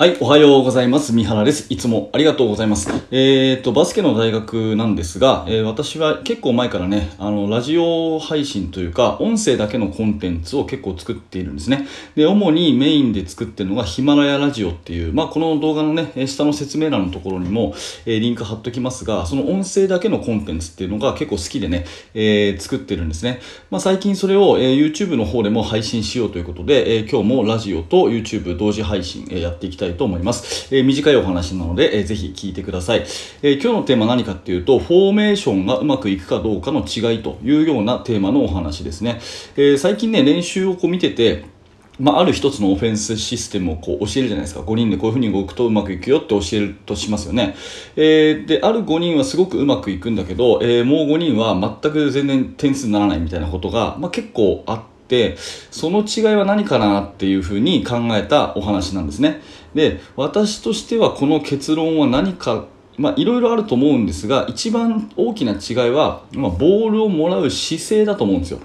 はい、おはようございます。三原です。いつもありがとうございます。えー、と、バスケの大学なんですが、えー私は結構前からね、あの、ラジオ配信というか、音声だけのコンテンツを結構作っているんですね。で、主にメインで作ってるのがヒマラヤラジオっていう、まあ、この動画のね、下の説明欄のところにも、えーリンク貼っときますが、その音声だけのコンテンツっていうのが結構好きでね、え作ってるんですね。まあ、最近それを、え YouTube の方でも配信しようということで、え今日もラジオと YouTube 同時配信、えやっていきたいと思います。えー短いお話なので、えーぜひ聞いてください、えー今日のテーマは何かっていうと、フォーメーションがうまくいくかどうかの違いというようなテーマのお話ですね。えー最近ね、練習をこう見てて、まあ、ある一つのオフェンスシステムをこう教えるじゃないですか。5人でこういう風に動くとうまくいくよって教えるとしますよね。えーで、ある5人はすごくうまくいくんだけど、えーもう5人は全く全然点数にならないみたいなことが、まあ、結構あって、その違いは何かなっていう風に考えたお話なんですね。で、私としてはこの結論は何かまあ、いろいろあると思うんですが、一番大きな違いは、まあ、ボールをもらう姿勢だと思うんですよ。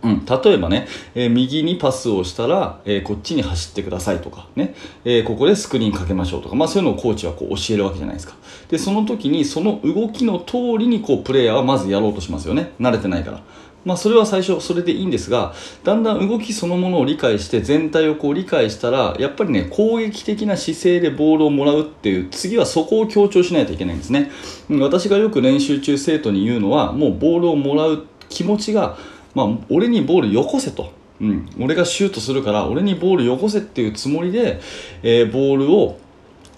うん、例えばね、えー右にパスをしたら、えーこっちに走ってくださいとかね、えーここでスクリーンかけましょうとか、まあそういうのをコーチはこう教えるわけじゃないですか。で、その時にその動きの通りにこうプレイヤーはまずやろうとしますよね。慣れてないから。まあそれは最初それでいいんですが、だんだん動きそのものを理解して全体をこう理解したら、やっぱりね、攻撃的な姿勢でボールをもらうっていう、次はそこを強調しないといけないんですね。私がよく練習中生徒に言うのは、もうボールをもらう気持ちが、まあ、俺にボールよこせと、うん、俺がシュートするから俺にボールよこせっていうつもりで、えーボールを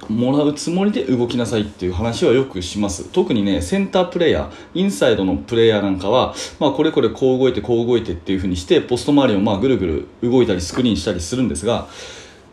もらうつもりで動きなさいっていう話はよくします。特にねセンタープレーヤーインサイドのプレーヤーなんかは、まあ、これこれこう動いてこう動いてっていう風にしてポスト周りをまあぐるぐる動いたりスクリーンしたりするんですが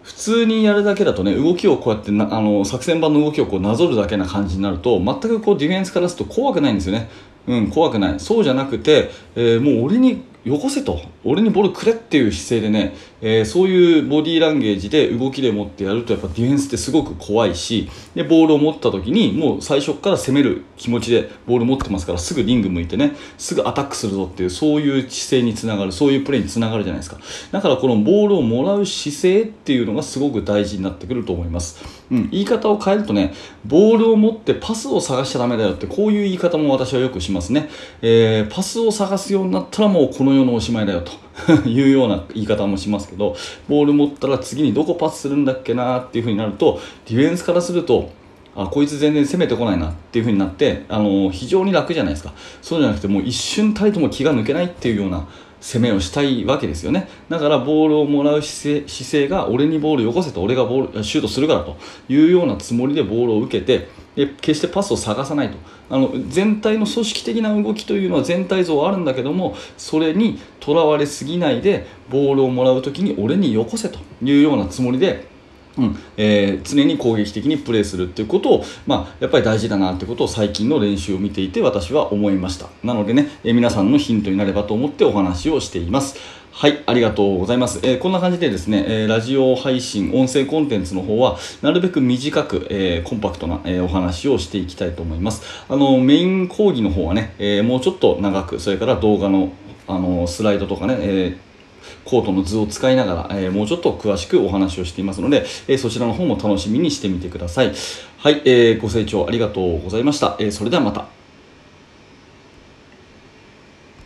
普通にやるだけだとね動きをこうやってなあの作戦版の動きをこうなぞるだけな感じになると全くこうディフェンスからすると怖くないんですよね。うん怖くない。そうじゃなくて、えーもう俺によこせと。俺にボールくれっていう姿勢でね、えーそういうボディーランゲージで動きで持ってやるとやっぱディフェンスってすごく怖いしでボールを持った時にもう最初から攻める気持ちでボール持ってますからすぐリング向いてねすぐアタックするぞっていうそういう姿勢につながるそういうプレーにつながるじゃないですか。だからこのボールをもらう姿勢っていうのがすごく大事になってくると思います、うん、言い方を変えるとねボールを持ってパスを探しちゃダメだよってこういう言い方も私はよくしますね、えーパスを探すようになったらもうこの世のおしまいだよと。いうような言い方もしますけどボール持ったら次にどこパスするんだっけなっていう風になるとディフェンスからするとあこいつ全然攻めてこないなっていう風になってあの非常に楽じゃないですか。そうじゃなくてもう一瞬たりとも気が抜けないっていうような攻めをしたいわけですよね。だからボールをもらう姿勢姿勢が俺にボールよこせと俺がボールシュートするからというようなつもりでボールを受けてで決してパスを探さないと。あの全体の組織的な動きというのは全体像はあるんだけどもそれにとらわれすぎないでボールをもらう時に俺によこせというようなつもりでうんえー常に攻撃的にプレーするっていうことを、まあ、やっぱり大事だなってことを最近の練習を見ていて私は思いました。なのでね、えー皆さんのヒントになればと思ってお話をしています。はい、ありがとうございます。えーこんな感じでですね、えーラジオ配信、音声コンテンツの方は、なるべく短く、えーコンパクトな、えお話をしていきたいと思います。あの、メイン講義の方はね、えもうちょっと長く、それから動画の、あの、スライドとかね、えコートの図を使いながら、えもうちょっと詳しくお話をしていますので、えそちらの方も楽しみにしてみてください。はい、えーご清聴ありがとうございました。えそれではまた。